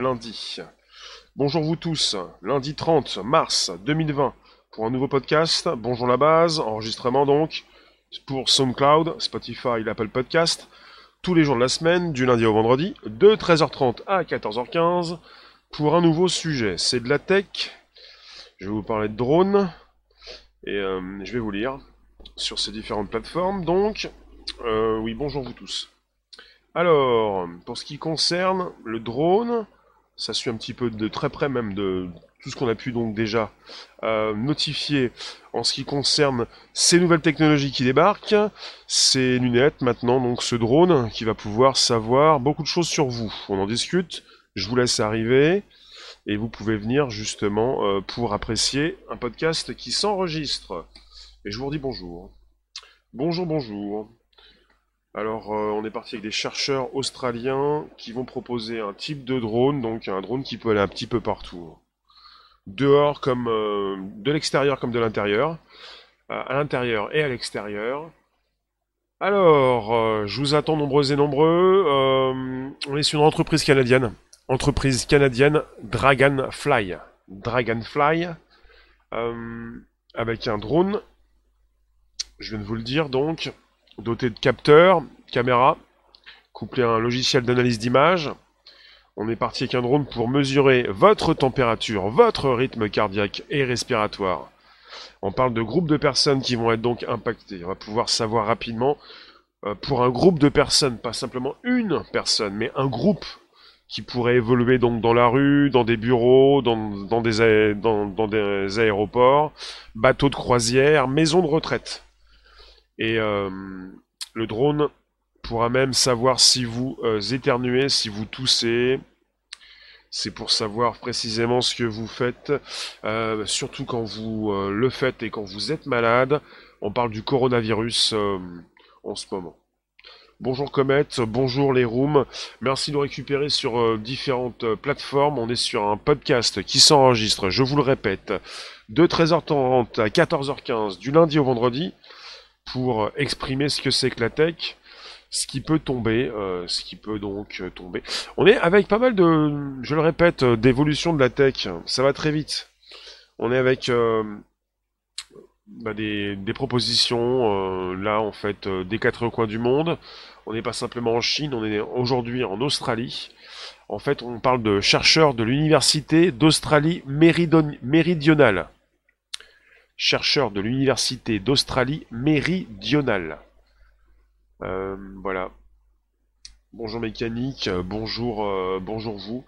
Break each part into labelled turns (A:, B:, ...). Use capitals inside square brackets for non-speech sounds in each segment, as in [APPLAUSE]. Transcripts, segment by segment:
A: lundi. Bonjour vous tous, lundi 30 mars 2020 pour un nouveau podcast. Bonjour la base, enregistrement donc pour SoundCloud, Spotify, l'Apple Podcast, tous les jours de la semaine, du lundi au vendredi, de 13h30 à 14h15 pour un nouveau sujet. C'est de la tech. Je vais vous parler de drones et euh, je vais vous lire sur ces différentes plateformes. Donc, euh, oui, bonjour vous tous. Alors, pour ce qui concerne le drone, ça suit un petit peu de très près même de tout ce qu'on a pu donc déjà euh, notifier en ce qui concerne ces nouvelles technologies qui débarquent, ces lunettes maintenant, donc ce drone qui va pouvoir savoir beaucoup de choses sur vous. On en discute, je vous laisse arriver et vous pouvez venir justement euh, pour apprécier un podcast qui s'enregistre. Et je vous redis bonjour. Bonjour, bonjour. Alors, euh, on est parti avec des chercheurs australiens qui vont proposer un type de drone, donc un drone qui peut aller un petit peu partout. Dehors comme euh, de l'extérieur comme de l'intérieur, euh, à l'intérieur et à l'extérieur. Alors, je vous attends nombreux et nombreux. on est sur une entreprise canadienne, entreprise canadienne Dragonfly, Dragonfly, avec un drone. Je viens de vous le dire donc doté de capteurs, caméra, couplé à un logiciel d'analyse d'image. On est parti avec un drone pour mesurer votre température, votre rythme cardiaque et respiratoire. On parle de groupes de personnes qui vont être donc impactées. On va pouvoir savoir rapidement euh, pour un groupe de personnes, pas simplement une personne, mais un groupe qui pourrait évoluer donc dans la rue, dans des bureaux, dans, des, dans des aéroports, bateaux de croisière, maisons de retraite. Et euh, le drone pourra même savoir si vous euh, éternuez, si vous toussez. C'est pour savoir précisément ce que vous faites, euh, surtout quand vous le faites et quand vous êtes malade. On parle du coronavirus en ce moment. Bonjour Comet, bonjour les rooms. Merci de nous récupérer sur différentes plateformes. On est sur un podcast qui s'enregistre, je vous le répète, de 13h30 à 14h15 du lundi au vendredi pour exprimer ce que c'est que la tech, ce qui peut tomber, euh, ce qui peut donc euh, tomber. On est avec pas mal de, je le répète, euh, d'évolution de la tech. Ça va très vite. On est avec bah, des, propositions là en fait des quatre coins du monde. On n'est pas simplement en Chine, on est aujourd'hui en Australie. En fait, on parle de chercheurs de l'université d'Australie méridionale chercheur de l'Université d'Australie méridionale. Euh, voilà. Bonjour mécanique, euh, bonjour, euh, bonjour vous.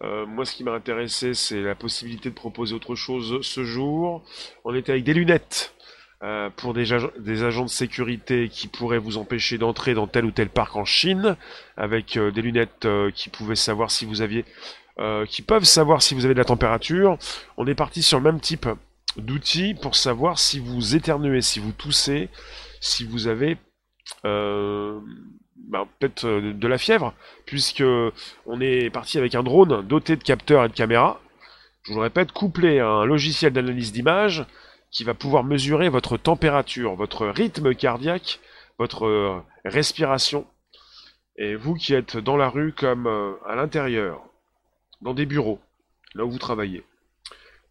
A: moi, ce qui m'a intéressé, c'est la possibilité de proposer autre chose ce jour. On était avec des lunettes pour des, des, agents de sécurité qui pourraient vous empêcher d'entrer dans tel ou tel parc en Chine, avec des lunettes qui pouvaient savoir si vous aviez, qui peuvent savoir si vous avez de la température. On est parti sur le même type d'outils pour savoir si vous éternuez, si vous toussez, si vous avez euh, bah, peut-être euh, de la fièvre, puisque on est parti avec un drone doté de capteurs et de caméras. Je vous le répète, couplé à un logiciel d'analyse d'image qui va pouvoir mesurer votre température, votre rythme cardiaque, votre euh, respiration. Et vous qui êtes dans la rue comme à l'intérieur, dans des bureaux, là où vous travaillez.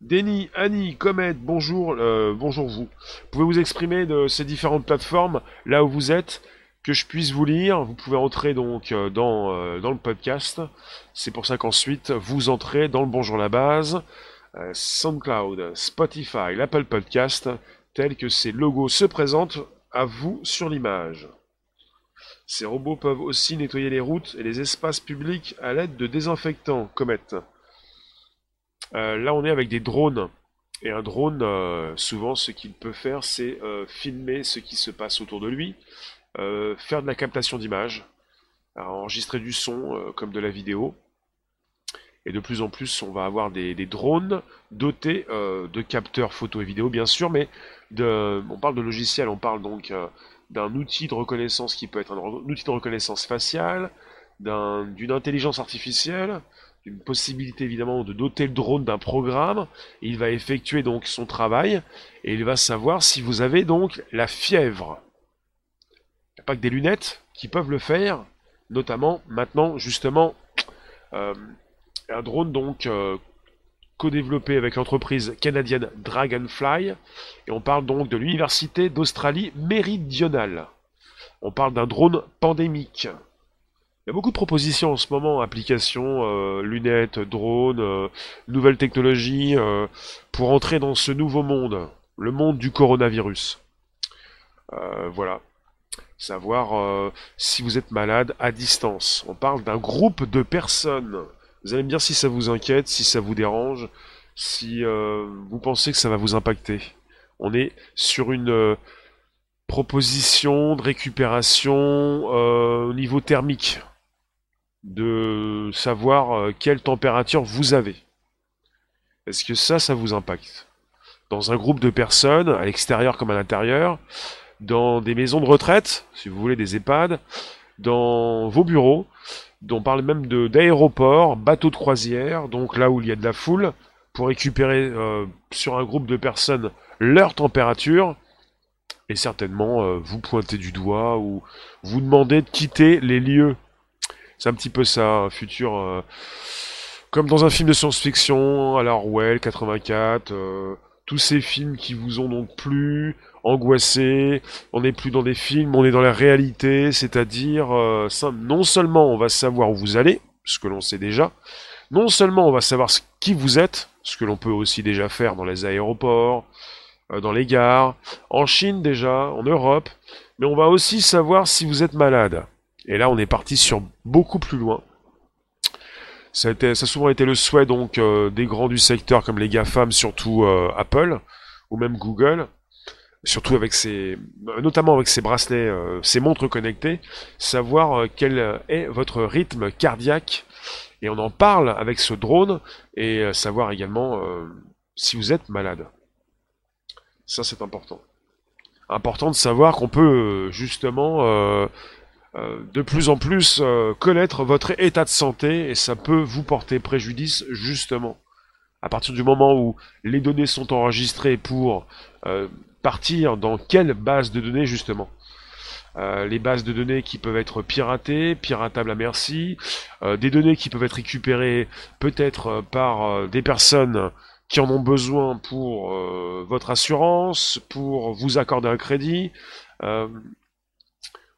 A: Denny, Annie, Comet, bonjour, euh, bonjour vous. Pouvez vous exprimer de ces différentes plateformes, là où vous êtes, que je puisse vous lire. Vous pouvez entrer donc euh, dans, euh, dans le podcast. C'est pour ça qu'ensuite vous entrez dans le Bonjour la base, SoundCloud, Spotify, l'Apple Podcast, tel que ces logos se présentent à vous sur l'image. Ces robots peuvent aussi nettoyer les routes et les espaces publics à l'aide de désinfectants, Comet. Euh, là, on est avec des drones. Et un drone, euh, souvent, ce qu'il peut faire, c'est euh, filmer ce qui se passe autour de lui, faire de la captation d'images, enregistrer du son comme de la vidéo. Et de plus en plus, on va avoir des, drones dotés de capteurs photo et vidéo, bien sûr, mais on parle de logiciel, on parle donc d'un outil de reconnaissance qui peut être un, outil de reconnaissance faciale, d'une intelligence artificielle, une possibilité évidemment de doter le drone d'un programme. il va effectuer donc son travail et il va savoir si vous avez donc la fièvre. Il n'y a pas que des lunettes qui peuvent le faire, notamment maintenant justement. Euh, Un drone donc co-développé avec l'entreprise canadienne Dragonfly, et on parle donc de l'Université d'Australie méridionale. On parle d'un drone pandémique. Il y a beaucoup de propositions en ce moment, applications, euh, lunettes, drones, euh, nouvelles technologies, euh, pour entrer dans ce nouveau monde, le monde du coronavirus. voilà. Savoir si vous êtes malade à distance. On parle d'un groupe de personnes vous allez me dire si ça vous inquiète, si ça vous dérange, si vous pensez que ça va vous impacter. On est sur une proposition de récupération au niveau thermique, de savoir quelle température vous avez. Est-ce que ça, ça vous impacte? Dans un groupe de personnes, à l'extérieur comme à l'intérieur, dans des maisons de retraite, si vous voulez des EHPAD, dans vos bureaux, on parle même d'aéroports, bateaux de croisière, donc là où il y a de la foule, pour récupérer euh, sur un groupe de personnes leur température, et certainement euh, vous pointer du doigt ou vous demander de quitter les lieux. C'est un petit peu ça, un futur... Euh, comme dans un film de science-fiction, à la Orwell 84, tous ces films qui vous ont donc plu, angoissé, on n'est plus dans des films, on est dans la réalité, c'est-à-dire euh, non seulement on va savoir où vous allez, ce que l'on sait déjà, non seulement on va savoir qui vous êtes, ce que l'on peut aussi déjà faire dans les aéroports, euh, dans les gares, en Chine déjà, en Europe, mais on va aussi savoir si vous êtes malade. Et là on est parti sur beaucoup plus loin. Ça a, souvent été le souhait donc euh, des grands du secteur comme les GAFAM, surtout Apple ou même Google, surtout avec ses, notamment avec ses bracelets, euh, ses montres connectées, savoir euh, quel est votre rythme cardiaque. Et on en parle avec ce drone et euh, savoir également si vous êtes malade. Ça, c'est important. Important de savoir qu'on peut justement de plus en plus connaître votre état de santé et ça peut vous porter préjudice justement. À partir du moment où les données sont enregistrées pour partir dans quelle base de données justement? Euh, les bases de données qui peuvent être piratées, piratables à merci, euh, des données qui peuvent être récupérées peut-être euh, par des personnes qui en ont besoin pour votre assurance, pour vous accorder un crédit.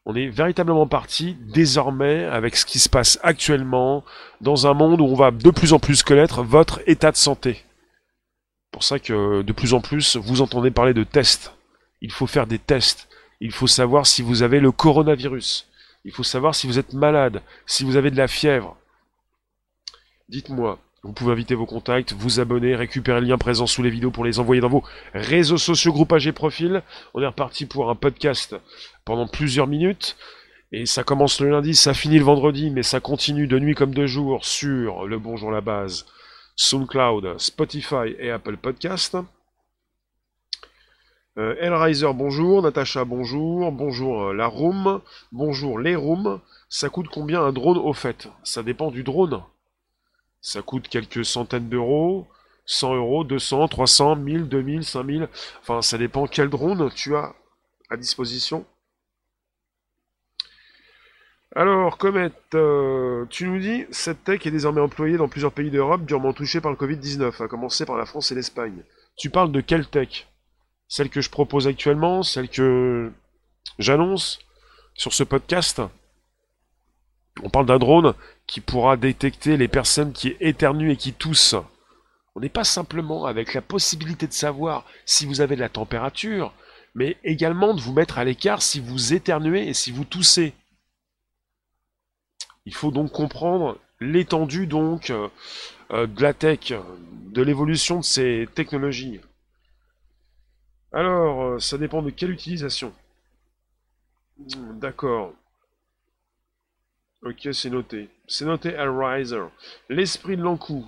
A: On est véritablement parti désormais avec ce qui se passe actuellement dans un monde où on va de plus en plus connaître votre état de santé pour ça que de plus en plus, vous entendez parler de tests. Il faut faire des tests. Il faut savoir si vous avez le coronavirus. Il faut savoir si vous êtes malade, si vous avez de la fièvre. Dites-moi, vous pouvez inviter vos contacts, vous abonner, récupérer le lien présent sous les vidéos pour les envoyer dans vos réseaux sociaux, groupages et profils. On est reparti pour un podcast pendant plusieurs minutes. Et ça commence le lundi, ça finit le vendredi, mais ça continue de nuit comme de jour sur le Bonjour la base. SoundCloud, Spotify et Apple Podcast. Euh, bonjour. Natacha, bonjour. Bonjour euh, la room. Bonjour les rooms. Ça coûte combien un drone au fait? Ça dépend du drone. Ça coûte quelques centaines d'euros. 100 euros, 200, 300, 1000, 2000, 5000. Enfin, ça dépend quel drone tu as à disposition. Alors, Comet, euh, tu nous dis, cette tech est désormais employée dans plusieurs pays d'Europe durement touchés par le Covid-19, à commencer par la France et l'Espagne. Tu parles de quelle tech? Celle que je propose actuellement Celle que j'annonce sur ce podcast? On parle d'un drone qui pourra détecter les personnes qui éternuent et qui toussent. On n'est pas simplement avec la possibilité de savoir si vous avez de la température, mais également de vous mettre à l'écart si vous éternuez et si vous toussez. Il faut donc comprendre l'étendue donc euh, euh, de la tech, de l'évolution de ces technologies. Alors, euh, ça dépend de quelle utilisation. D'accord. Ok, c'est noté. C'est noté Riser. L'esprit de l'encou.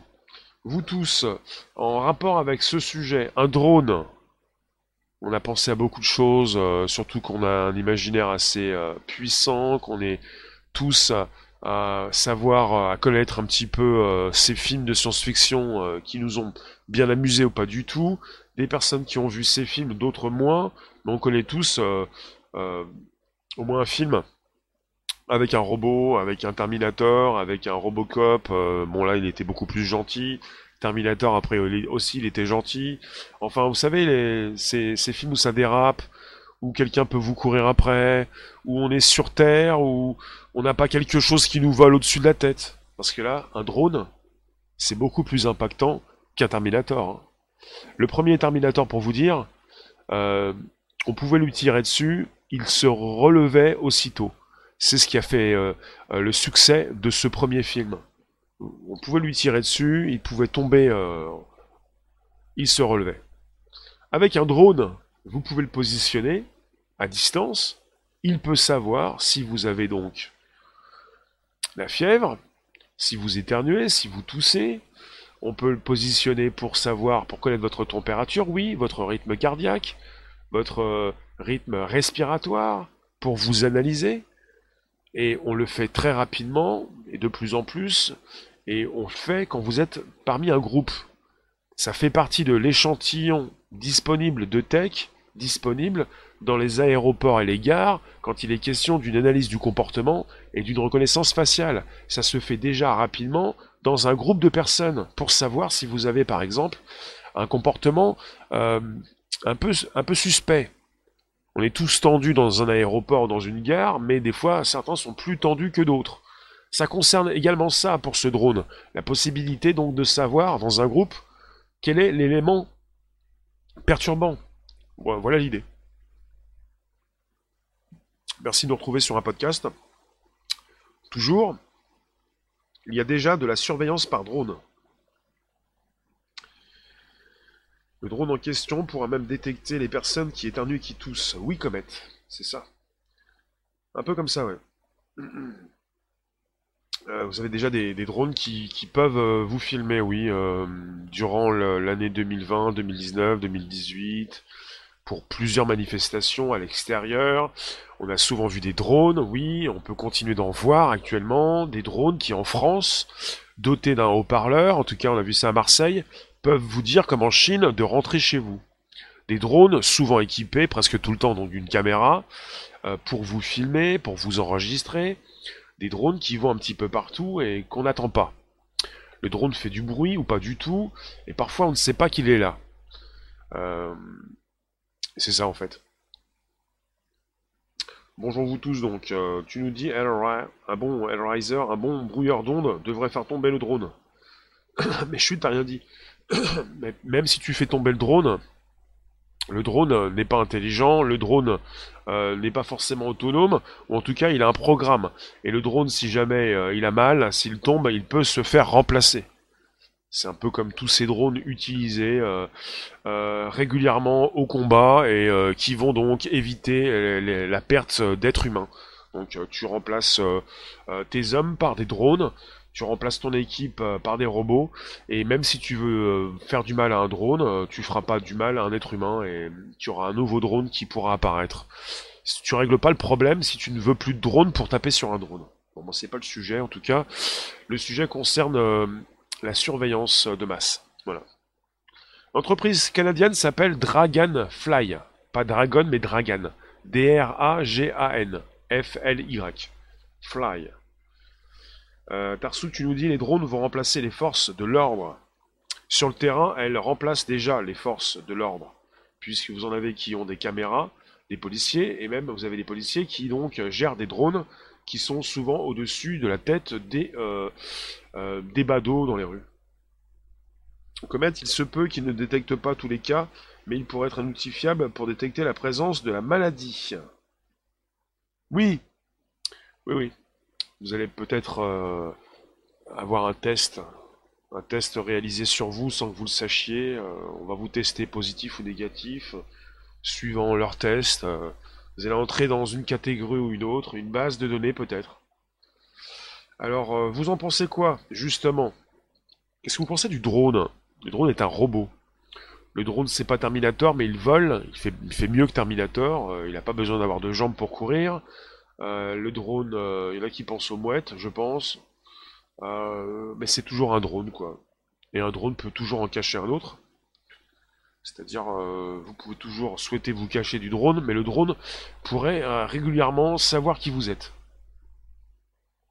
A: Vous tous, en rapport avec ce sujet, un drone. On a pensé à beaucoup de choses, surtout qu'on a un imaginaire assez puissant, qu'on est tous à savoir, à connaître un petit peu euh, ces films de science-fiction euh, qui nous ont bien amusés ou pas du tout, des personnes qui ont vu ces films, d'autres moins, mais on connaît tous euh, au moins un film avec un robot, avec un Terminator, avec un Robocop. Euh, bon là, il était beaucoup plus gentil. Terminator, après aussi, il était gentil. Enfin, vous savez, les, ces, ces films où ça dérape, où quelqu'un peut vous courir après, où on est sur Terre, où on n'a pas quelque chose qui nous vole au-dessus de la tête. Parce que là, un drone, c'est beaucoup plus impactant qu'un Terminator. Hein. Le premier Terminator, pour vous dire, euh, on pouvait lui tirer dessus, il se relevait aussitôt. C'est ce qui a fait euh, euh, le succès de ce premier film. On pouvait lui tirer dessus, il pouvait tomber, il se relevait. Avec un drone, vous pouvez le positionner à distance, il peut savoir si vous avez donc la fièvre, si vous éternuez, si vous toussez. On peut le positionner pour savoir, pour connaître votre température, oui, votre rythme cardiaque, votre rythme respiratoire, pour vous analyser. Et on le fait très rapidement et de plus en plus. Et on le fait quand vous êtes parmi un groupe. Ça fait partie de l'échantillon disponible de tech, disponible dans les aéroports et les gares, quand il est question d'une analyse du comportement et d'une reconnaissance faciale. Ça se fait déjà rapidement dans un groupe de personnes pour savoir si vous avez par exemple un comportement euh, un, peu, suspect. On est tous tendus dans un aéroport, dans une gare, mais des fois, certains sont plus tendus que d'autres. Ça concerne également ça pour ce drone. La possibilité donc de savoir, dans un groupe, quel est l'élément perturbant. Voilà l'idée. Merci de nous retrouver sur un podcast. Toujours, il y a déjà de la surveillance par drone. Le drone en question pourra même détecter les personnes qui éternuent et qui toussent. Oui, Comet, c'est ça. Un peu comme ça, ouais. [CLEARS THROAT] Euh, vous avez déjà des, drones qui, peuvent euh, vous filmer, oui, euh, durant l'année 2020, 2019, 2018, pour plusieurs manifestations à l'extérieur. On a souvent vu des drones, oui, on peut continuer d'en voir actuellement, des drones qui en France, dotés d'un haut-parleur, en tout cas on a vu ça à Marseille, peuvent vous dire comme en Chine de rentrer chez vous. Des drones souvent équipés presque tout le temps donc d'une caméra euh, pour vous filmer, pour vous enregistrer. Des drones qui vont un petit peu partout et qu'on n'attend pas. Le drone fait du bruit ou pas du tout et parfois on ne sait pas qu'il est là. Euh, c'est ça en fait. Bonjour vous tous donc, euh, tu nous dis un bon Hellraiser, un bon brouilleur d'ondes devrait faire tomber le drone. [COUGHS] Mais chut, t'as rien dit. [COUGHS] même si tu fais tomber le drone, le drone n'est pas intelligent, le drone euh, n'est pas forcément autonome, ou en tout cas il a un programme. Et le drone, si jamais euh, il a mal, s'il tombe, il peut se faire remplacer. C'est un peu comme tous ces drones utilisés euh, régulièrement au combat et qui vont donc éviter la perte d'êtres humains. Donc tu remplaces tes hommes par des drones tu remplaces ton équipe euh, par des robots, et même si tu veux euh, faire du mal à un drone, euh, tu feras pas du mal à un être humain, et tu auras un nouveau drone qui pourra apparaître. Tu règles pas le problème si tu ne veux plus de drone pour taper sur un drone. Bon, moi c'est pas le sujet en tout cas. Le sujet concerne la surveillance de masse. L'entreprise canadienne s'appelle Dragonfly. Pas Dragon, mais Dragon. D-R-A-G-A-N. F-L-Y. Fly. Euh, Tarsou, tu nous dis les drones vont remplacer les forces de l'ordre. Sur le terrain, elles remplacent déjà les forces de l'ordre, puisque vous en avez qui ont des caméras, des policiers, et même vous avez des policiers qui donc gèrent des drones qui sont souvent au-dessus de la tête des, euh, euh, des badauds dans les rues. Comet, il se peut qu'il ne détecte pas tous les cas, mais il pourrait être un outil fiable pour détecter la présence de la maladie. Oui, oui, oui vous allez peut-être euh, avoir un test, un test réalisé sur vous sans que vous le sachiez. On va vous tester positif ou négatif, suivant leur test. Vous allez entrer dans une catégorie ou une autre, une base de données peut-être. Alors, vous en pensez quoi, justement? Qu'est-ce que vous pensez du drone? Le drone est un robot. Le drone, c'est pas Terminator, mais il vole. Il fait, mieux que Terminator. il n'a pas besoin d'avoir de jambes pour courir. Euh, le drone, euh, il y en a qui pensent aux mouettes, je pense. Euh, mais c'est toujours un drone, quoi. Et un drone peut toujours en cacher un autre. C'est-à-dire, vous pouvez toujours souhaiter vous cacher du drone, mais le drone pourrait régulièrement savoir qui vous êtes.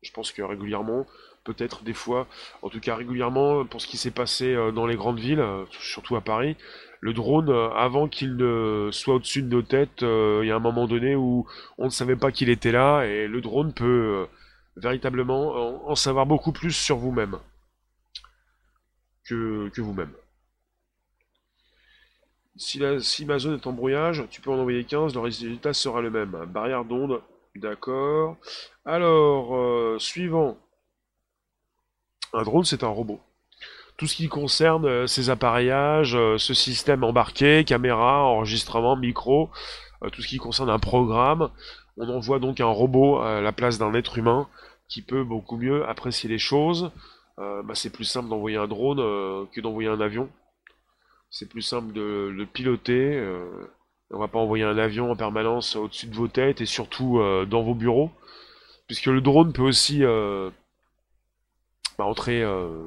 A: Je pense que régulièrement, peut-être des fois, en tout cas régulièrement, pour ce qui s'est passé euh, dans les grandes villes, euh, surtout à Paris, le drone, euh, avant qu'il ne soit au-dessus de nos têtes, il y a un moment donné où on ne savait pas qu'il était là, et le drone peut véritablement en, savoir beaucoup plus sur vous-même que vous-même. Si, ma zone est en brouillage, tu peux en envoyer 15, le résultat sera le même. Barrière d'onde, d'accord. Alors, suivant. Un drone, c'est un robot. Tout ce qui concerne euh, ces appareillages, euh, ce système embarqué, caméra, enregistrement, micro, euh, tout ce qui concerne un programme, on envoie donc un robot à la place d'un être humain qui peut beaucoup mieux apprécier les choses. Bah, c'est plus simple d'envoyer un drone que d'envoyer un avion. C'est plus simple de le piloter. on va pas envoyer un avion en permanence au-dessus de vos têtes et surtout dans vos bureaux. Puisque le drone peut aussi entrer euh,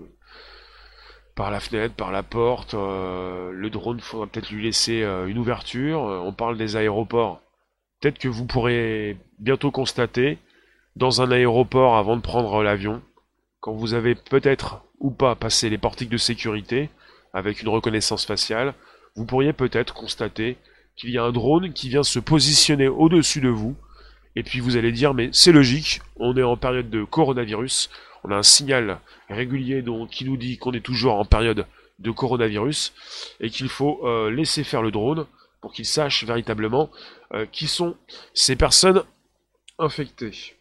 A: par la fenêtre, par la porte. Euh, le drone, faudra peut-être lui laisser euh, une ouverture. on parle des aéroports. Peut-être que vous pourrez bientôt constater dans un aéroport avant de prendre l'avion, quand vous avez peut-être ou pas passé les portiques de sécurité avec une reconnaissance faciale, vous pourriez peut-être constater qu'il y a un drone qui vient se positionner au-dessus de vous. Et puis vous allez dire, mais c'est logique, on est en période de coronavirus, on a un signal régulier donc, qui nous dit qu'on est toujours en période de coronavirus et qu'il faut euh, laisser faire le drone pour qu'il sache véritablement euh, qui sont ces personnes infectées.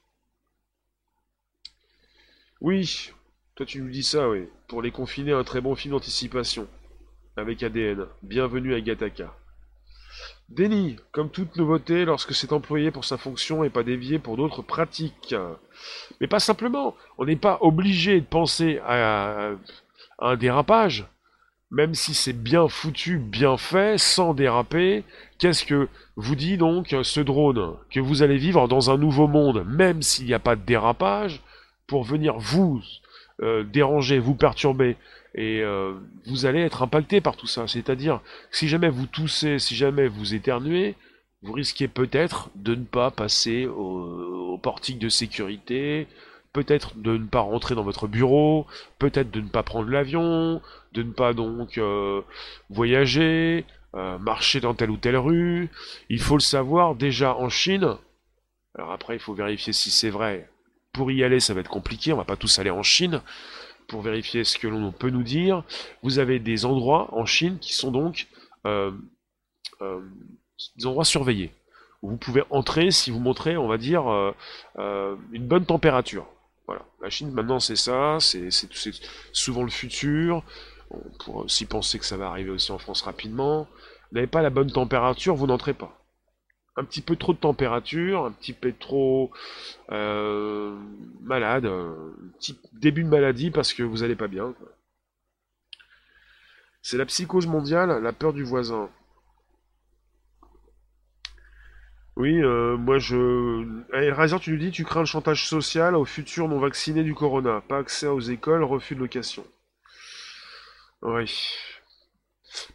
A: Oui, toi tu nous dis ça, oui. Pour les confiner, un très bon film d'anticipation avec ADN. Bienvenue à Gataka. Déni, comme toute nouveauté lorsque c'est employé pour sa fonction et pas dévié pour d'autres pratiques. Mais pas simplement, on n'est pas obligé de penser à, un dérapage, même si c'est bien foutu, bien fait, sans déraper. Qu'est-ce que vous dit donc ce drone Que vous allez vivre dans un nouveau monde, même s'il n'y a pas de dérapage, pour venir vous euh, déranger, vous perturber, et euh, vous allez être impacté par tout ça. C'est-à-dire, si jamais vous toussez, si jamais vous éternuez, vous risquez peut-être de ne pas passer au, portique de sécurité, peut-être de ne pas rentrer dans votre bureau, peut-être de ne pas prendre l'avion, de ne pas donc euh, voyager, euh, marcher dans telle ou telle rue. Il faut le savoir déjà en Chine. Alors après, il faut vérifier si c'est vrai. Pour y aller, ça va être compliqué. On va pas tous aller en Chine pour vérifier ce que l'on peut nous dire. Vous avez des endroits en Chine qui sont donc euh, euh, des endroits surveillés. vous pouvez entrer si vous montrez, on va dire, euh, une bonne température. Voilà. La Chine maintenant c'est ça, c'est souvent le futur. On pourrait aussi penser que ça va arriver aussi en France rapidement. Vous n'avez pas la bonne température, vous n'entrez pas un petit peu trop de température, un petit peu trop euh, malade, un petit début de maladie parce que vous n'allez pas bien. C'est la psychose mondiale, la peur du voisin. Oui, euh, moi je. Razer, tu nous dis, tu crains le chantage social aux futurs non vaccinés du corona. Pas accès aux écoles, refus de location. Oui.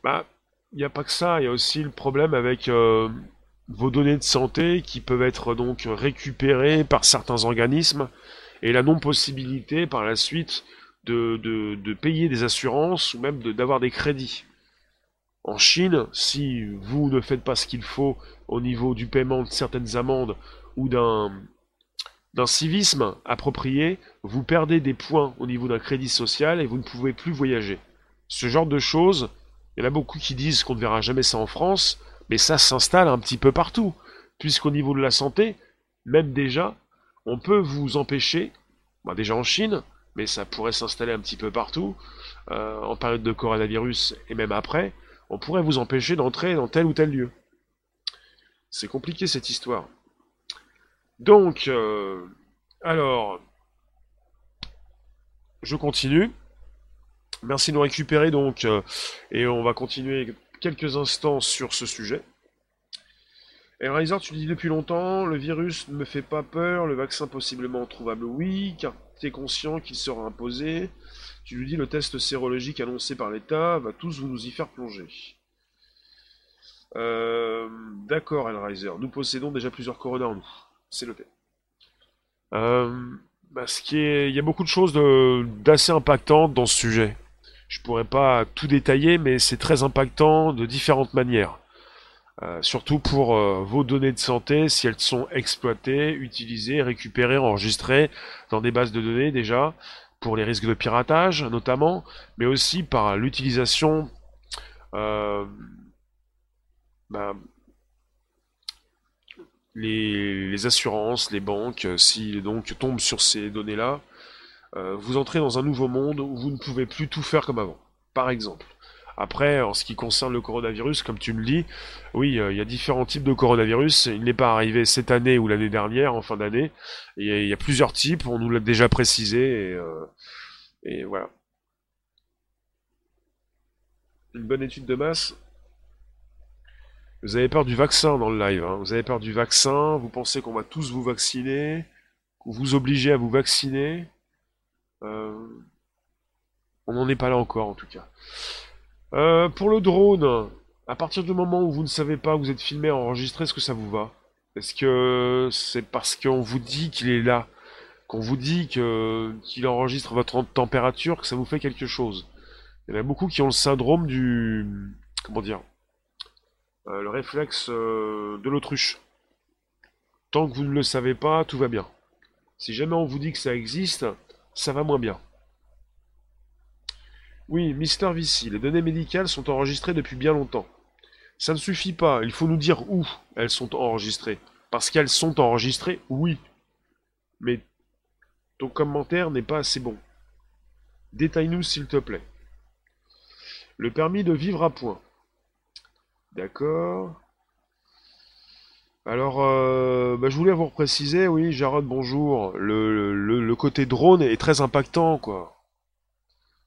A: Bah, il n'y a pas que ça, il y a aussi le problème avec euh, vos données de santé qui peuvent être donc récupérées par certains organismes et la non-possibilité par la suite de, de, payer des assurances ou même d'avoir des crédits. En Chine, si vous ne faites pas ce qu'il faut au niveau du paiement de certaines amendes ou d'un d'un civisme approprié, vous perdez des points au niveau d'un crédit social et vous ne pouvez plus voyager. Ce genre de choses, il y en a beaucoup qui disent qu'on ne verra jamais ça en France, mais ça s'installe un petit peu partout, puisqu'au niveau de la santé, même déjà, on peut vous empêcher, bah déjà en Chine, mais ça pourrait s'installer un petit peu partout, euh, en période de coronavirus et même après, on pourrait vous empêcher d'entrer dans tel ou tel lieu. C'est compliqué cette histoire. Donc, euh, alors, je continue. Merci de nous récupérer donc, euh, et on va continuer quelques instants sur ce sujet. Et Riser, tu dis depuis longtemps, le virus ne me fait pas peur, le vaccin possiblement trouvable oui, car tu es conscient qu'il sera imposé. Tu lui dis le test sérologique annoncé par l'État va tous vous nous y faire plonger. Euh, D'accord, Elriser, nous possédons déjà plusieurs coronas en nous. C'est le Euh, bah, il y a beaucoup de choses d'assez impactantes dans ce sujet. Je pourrais pas tout détailler, mais c'est très impactant de différentes manières. Euh, surtout pour euh, vos données de santé, si elles sont exploitées, utilisées, récupérées, enregistrées dans des bases de données déjà, pour les risques de piratage notamment, mais aussi par l'utilisation euh, bah, les, assurances, les banques, s'ils donc tombent sur ces données-là, vous entrez dans un nouveau monde où vous ne pouvez plus tout faire comme avant. Par exemple, après, en ce qui concerne le coronavirus, comme tu me dis, oui, euh, il y a différents types de coronavirus. Il n'est pas arrivé cette année ou l'année dernière, en fin d'année. Il y, a plusieurs types, on nous l'a déjà précisé, et, euh, voilà. Une bonne étude de masse. Vous avez peur du vaccin dans le live, hein. vous avez peur du vaccin, vous pensez qu'on va tous vous vacciner, vous obliger à vous vacciner. Euh, on n'en est pas là encore en tout cas. Euh, pour le drone, à partir du moment où vous ne savez pas, vous êtes filmé, enregistré, est-ce que ça vous va? Est-ce que c'est parce qu'on vous dit qu'il est là, qu'on vous dit qu'il enregistre votre température, que ça vous fait quelque chose? Il y en a beaucoup qui ont le syndrome du... comment dire euh, Le réflexe de l'autruche. Tant que vous ne le savez pas, tout va bien. Si jamais on vous dit que ça existe, ça va moins bien. Oui, Mister Vici, les données médicales sont enregistrées depuis bien longtemps. Ça ne suffit pas, il faut nous dire où elles sont enregistrées. Parce qu'elles sont enregistrées, oui. Mais ton commentaire n'est pas assez bon. Détaille-nous s'il te plaît. Le permis de vivre à point. D'accord. Alors, euh, bah, je voulais vous préciser, oui, Jarod, bonjour. Le, côté drone est très impactant, quoi.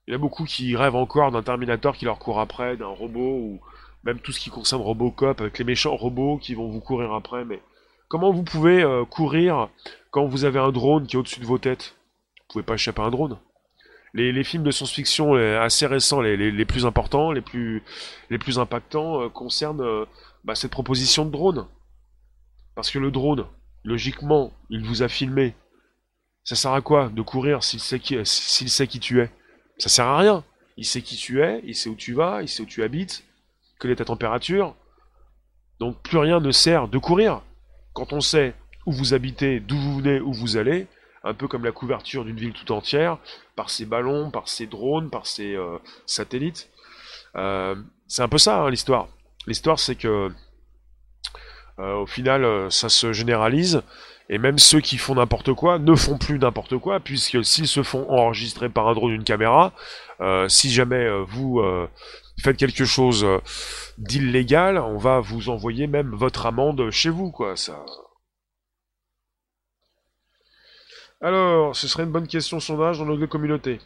A: Il y a beaucoup qui rêvent encore d'un Terminator qui leur court après, d'un robot, ou même tout ce qui concerne Robocop, avec les méchants robots qui vont vous courir après. Mais comment vous pouvez euh, courir quand vous avez un drone qui est au-dessus de vos têtes? Vous pouvez pas échapper à un drone. Les, films de science-fiction assez récents, les, plus importants, les plus, impactants, euh, concernent bah, cette proposition de drone. Parce que le drone, logiquement, il vous a filmé. Ça sert à quoi de courir s'il sait qui tu es? Ça sert à rien. Il sait qui tu es, il sait où tu vas, il sait où tu habites, quelle est ta température. Donc plus rien ne sert de courir. Quand on sait où vous habitez, d'où vous venez, où vous allez, un peu comme la couverture d'une ville tout entière, par ses ballons, par ses drones, par ses euh, satellites. Euh, c'est un peu ça hein, l'histoire. L'histoire c'est que au final ça se généralise et même ceux qui font n'importe quoi ne font plus n'importe quoi, puisque s'ils se font enregistrer par un drone ou une caméra, euh, si jamais euh, vous euh, faites quelque chose d'illégal, on va vous envoyer même votre amende chez vous, quoi. Ça. Alors, ce serait une bonne question sondage dans l'onglet communauté.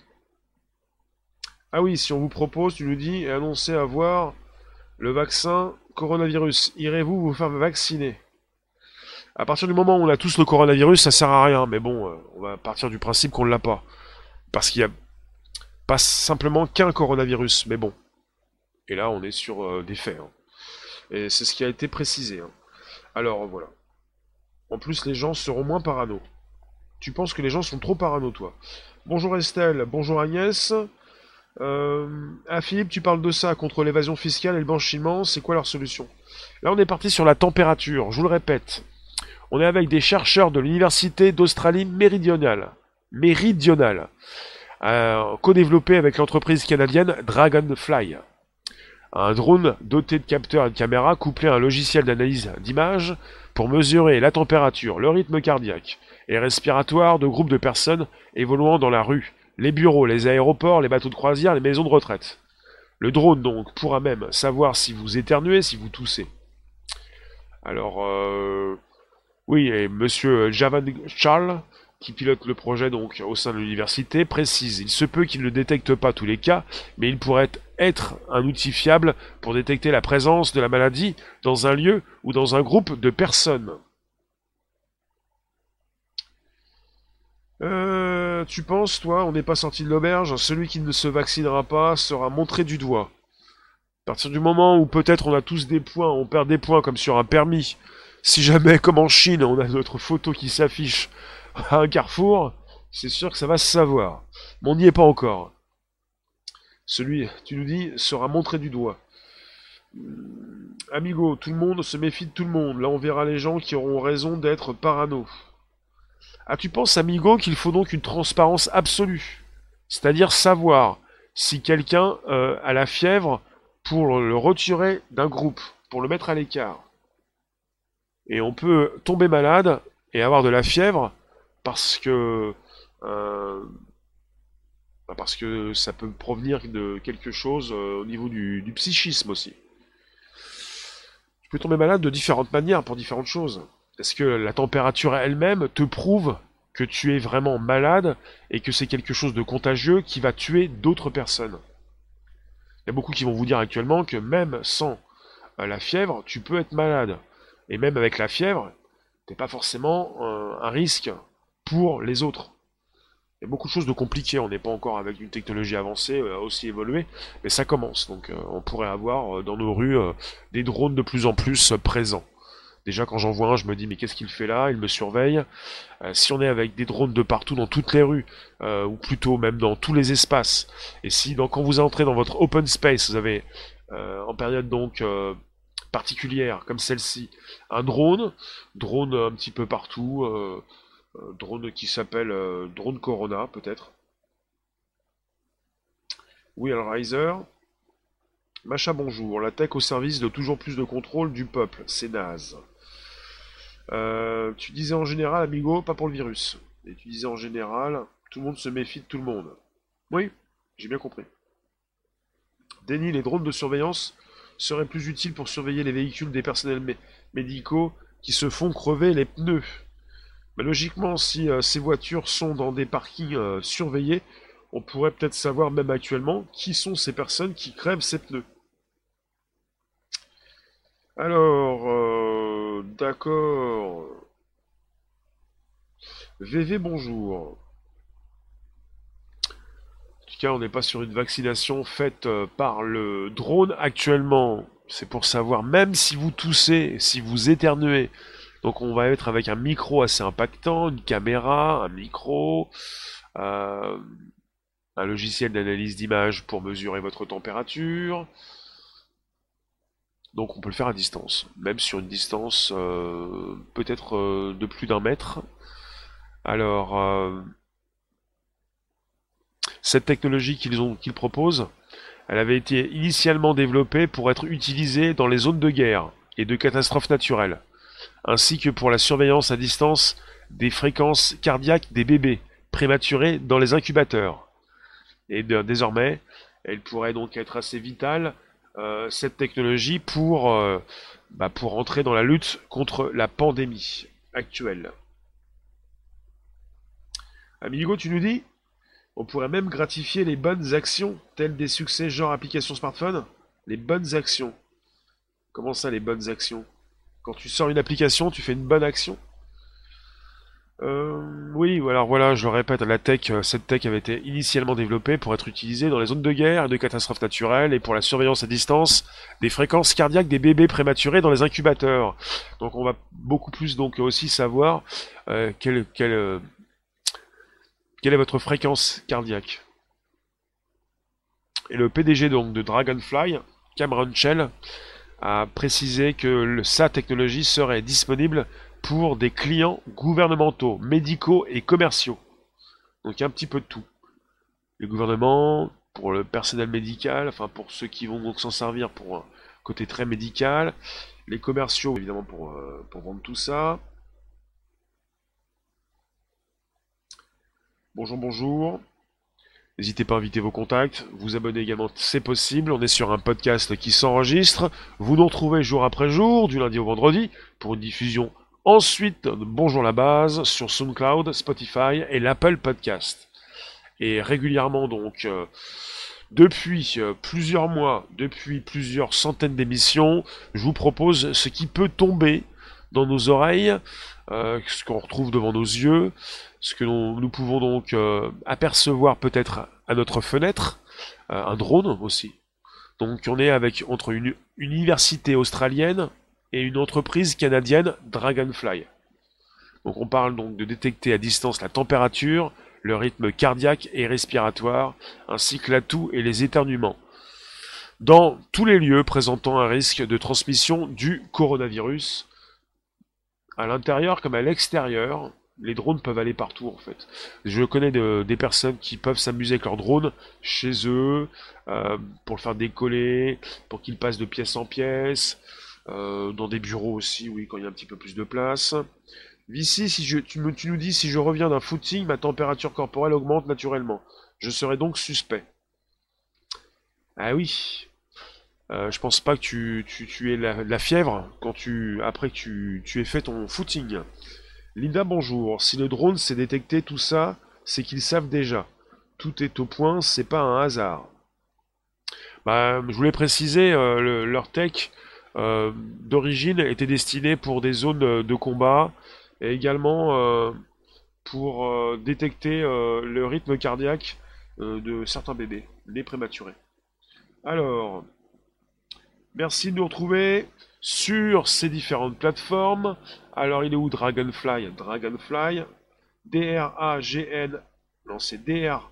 A: Ah oui, si on vous propose, tu nous dis, annoncez avoir le vaccin coronavirus, irez-vous vous faire vacciner? À partir du moment où on a tous le coronavirus, ça sert à rien. Mais bon, euh, on va partir du principe qu'on ne l'a pas. Parce qu'il n'y a pas simplement qu'un coronavirus. Mais bon. Et là, on est sur euh, des faits. Hein. Et c'est ce qui a été précisé. Hein. Alors, voilà. En plus, les gens seront moins parano. Tu penses que les gens sont trop parano, toi? Bonjour Estelle, bonjour Agnès. Euh, ah Philippe, tu parles de ça contre l'évasion fiscale et le blanchiment, c'est quoi leur solution? Là on est parti sur la température, je vous le répète. On est avec des chercheurs de l'Université d'Australie méridionale, méridionale euh, co-développé avec l'entreprise canadienne Dragonfly. Un drone doté de capteurs et de caméras couplé à un logiciel d'analyse d'images pour mesurer la température, le rythme cardiaque et respiratoire de groupes de personnes évoluant dans la rue, les bureaux, les aéroports, les bateaux de croisière, les maisons de retraite. Le drone donc pourra même savoir si vous éternuez, si vous toussez. Alors, euh, oui, et monsieur Javan Charles, qui pilote le projet donc au sein de l'université, précise il se peut qu'il ne détecte pas tous les cas, mais il pourrait être un outil fiable pour détecter la présence de la maladie dans un lieu ou dans un groupe de personnes. Euh, tu penses, toi, on n'est pas sorti de l'auberge, celui qui ne se vaccinera pas sera montré du doigt. À partir du moment où peut-être on a tous des points, on perd des points comme sur un permis, si jamais, comme en Chine, on a notre photo qui s'affiche à un carrefour, c'est sûr que ça va se savoir. Mais on n'y est pas encore. Celui, tu nous dis, sera montré du doigt. Amigo, tout le monde se méfie de tout le monde. Là, on verra les gens qui auront raison d'être parano. Ah, tu penses, amigo, qu'il faut donc une transparence absolue? C'est-à-dire savoir si quelqu'un euh, a la fièvre pour le retirer d'un groupe, pour le mettre à l'écart. Et on peut tomber malade et avoir de la fièvre parce que euh, bah, parce que ça peut provenir de quelque chose euh, au niveau du, du, psychisme aussi. Tu peux tomber malade de différentes manières pour différentes choses. Est-ce que la température elle-même te prouve que tu es vraiment malade et que c'est quelque chose de contagieux qui va tuer d'autres personnes Il y a beaucoup qui vont vous dire actuellement que même sans euh, la fièvre, tu peux être malade. Et même avec la fièvre, t'es pas forcément un risque pour les autres. Il y a beaucoup de choses de compliquées, on n'est pas encore avec une technologie avancée, euh, aussi évoluée, mais ça commence. Donc euh, on pourrait avoir euh, dans nos rues des drones de plus en plus présents. Déjà quand j'en vois un, je me dis mais qu'est-ce qu'il fait là? Il me surveille. si on est avec des drones de partout dans toutes les rues, ou plutôt même dans tous les espaces, et si donc, quand vous entrez dans votre open space, vous avez en période donc particulière comme celle-ci, un drone, drone un petit peu partout, euh, drone qui s'appelle euh, Drone Corona, peut-être. Oui, alors Riser. Macha, bonjour. La tech au service de toujours plus de contrôle du peuple. C'est naze. Euh, tu disais en général, amigo, pas pour le virus. Et tu disais en général, tout le monde se méfie de tout le monde. Oui, j'ai bien compris. Denis, les drones de surveillance seraient plus utiles pour surveiller les véhicules des personnels médicaux qui se font crever les pneus. Logiquement, si euh, ces voitures sont dans des parkings euh, surveillés, on pourrait peut-être savoir même actuellement qui sont ces personnes qui crèvent ces pneus. Alors, d'accord. VV, bonjour. En tout cas, on n'est pas sur une vaccination faite par le drone actuellement. C'est pour savoir, même si vous toussez, si vous éternuez, donc on va être avec un micro assez impactant, une caméra, un micro, euh, un logiciel d'analyse d'image pour mesurer votre température. Donc on peut le faire à distance, même sur une distance euh, peut-être euh, de plus d'un mètre. Alors, cette technologie qu'ils proposent, elle avait été initialement développée pour être utilisée dans les zones de guerre et de catastrophes naturelles ainsi que pour la surveillance à distance des fréquences cardiaques des bébés prématurés dans les incubateurs. Et désormais, elle pourrait donc être assez vitale, euh, cette technologie, pour, euh, bah, pour entrer dans la lutte contre la pandémie actuelle. Amigo, tu nous dis On pourrait même gratifier les bonnes actions, telles des succès genre application smartphone Les bonnes actions. Comment ça, les bonnes actions? Quand tu sors une application, tu fais une bonne action? Euh, oui, alors voilà, je le répète, la tech, euh, cette tech avait été initialement développée pour être utilisée dans les zones de guerre, de catastrophes naturelles et pour la surveillance à distance des fréquences cardiaques des bébés prématurés dans les incubateurs. Donc on va beaucoup plus donc aussi savoir euh, quelle est votre fréquence cardiaque. Et le PDG donc de Dragonfly, Cameron Shell, a précisé que sa technologie serait disponible pour des clients gouvernementaux, médicaux et commerciaux. Donc un petit peu de tout. Le gouvernement, pour le personnel médical, enfin pour ceux qui vont donc s'en servir pour un côté très médical, les commerciaux évidemment pour, euh, pour vendre tout ça. Bonjour, bonjour. N'hésitez pas à inviter vos contacts, vous abonner également, c'est possible. On est sur un podcast qui s'enregistre. Vous nous retrouvez jour après jour, du lundi au vendredi, pour une diffusion ensuite Bonjour la base sur SoundCloud, Spotify et l'Apple Podcast. Et régulièrement donc, euh, depuis euh, plusieurs mois, depuis plusieurs centaines d'émissions, je vous propose ce qui peut tomber dans nos oreilles, euh, ce qu'on retrouve devant nos yeux, ce que nous, pouvons donc apercevoir peut-être à notre fenêtre, un drone aussi. Donc on est avec entre une, université australienne et une entreprise canadienne Dragonfly. Donc on parle donc de détecter à distance la température, le rythme cardiaque et respiratoire, ainsi que la toux et les éternuements. Dans tous les lieux présentant un risque de transmission du coronavirus, à l'intérieur comme à l'extérieur, les drones peuvent aller partout en fait. Je connais des personnes qui peuvent s'amuser avec leurs drones chez eux, euh, pour le faire décoller, pour qu'il passe de pièce en pièce, euh, dans des bureaux aussi, oui, quand il y a un petit peu plus de place. Ici, si tu, nous dis si je reviens d'un footing, ma température corporelle augmente naturellement. Je serai donc suspect. Ah oui. Euh, je pense pas que tu, tu, aies la, fièvre quand après que tu, tu aies fait ton footing. Linda, bonjour. Si le drone s'est détecté tout ça, c'est qu'ils savent déjà. Tout est au point, c'est pas un hasard. Bah, je voulais préciser, euh, leur tech euh, d'origine était destiné pour des zones de combat et également euh, pour euh, détecter le rythme cardiaque de certains bébés, les prématurés. Alors, merci de nous retrouver sur ces différentes plateformes. Alors, il est où Dragonfly? Dragonfly, D-R-A-G-N, non c'est D-R-A-G-A-N,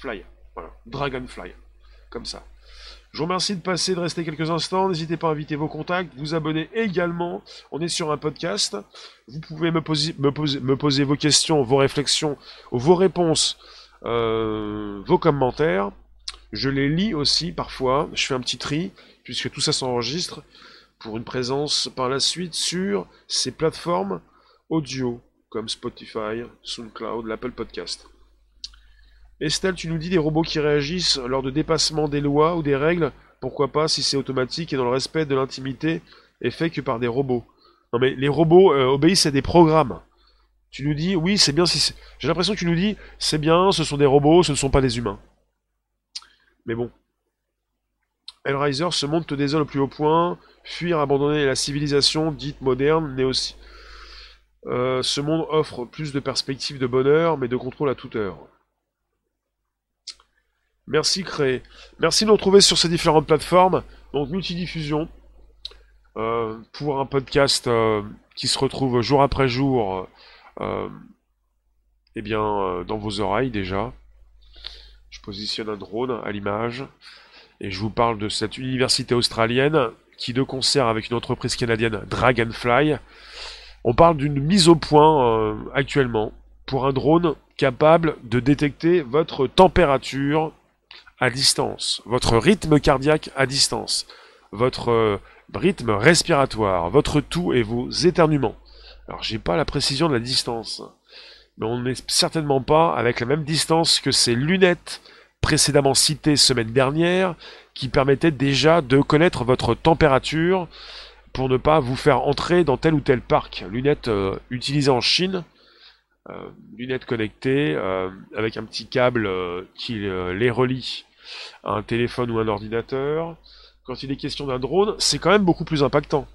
A: Fly. Voilà, Dragonfly, comme ça. Je vous remercie de passer, de rester quelques instants. N'hésitez pas à inviter vos contacts, vous abonner également. On est sur un podcast. Vous pouvez me poser, vos questions, vos réflexions, vos réponses, euh, vos commentaires. Je les lis aussi parfois. Je fais un petit tri, puisque tout ça s'enregistre pour une présence par la suite sur ces plateformes audio comme Spotify, SoundCloud, l'Apple Podcast. Estelle, tu nous dis des robots qui réagissent lors de dépassement des lois ou des règles. Pourquoi pas si c'est automatique et dans le respect de l'intimité et fait que par des robots Non mais les robots euh, obéissent à des programmes. Tu nous dis, oui, c'est bien si J'ai l'impression que tu nous dis, c'est bien, ce sont des robots, ce ne sont pas des humains. Mais bon. Hellraiser se monte des ailes au plus haut point, fuir, abandonner la civilisation dite moderne, mais aussi. Euh, ce monde offre plus de perspectives de bonheur, mais de contrôle à toute heure. Merci Créé. Merci de nous retrouver sur ces différentes plateformes. Donc multidiffusion. Euh, pour un podcast euh, qui se retrouve jour après jour euh, eh bien, dans vos oreilles déjà. Je positionne un drone à l'image et je vous parle de cette université australienne qui, de concert avec une entreprise canadienne, Dragonfly, on parle d'une mise au point actuellement pour un drone capable de détecter votre température à distance, votre rythme cardiaque à distance, votre euh, rythme respiratoire, votre toux et vos éternuements. Alors j'ai pas la précision de la distance, mais on n'est certainement pas avec la même distance que ces lunettes précédemment citées semaine dernière, qui permettaient déjà de connaître votre température pour ne pas vous faire entrer dans tel ou tel parc. Lunettes euh, utilisées en Chine, euh, lunettes connectées avec un petit câble qui les relie un téléphone ou un ordinateur. Quand il est question d'un drone, c'est quand même beaucoup plus impactant.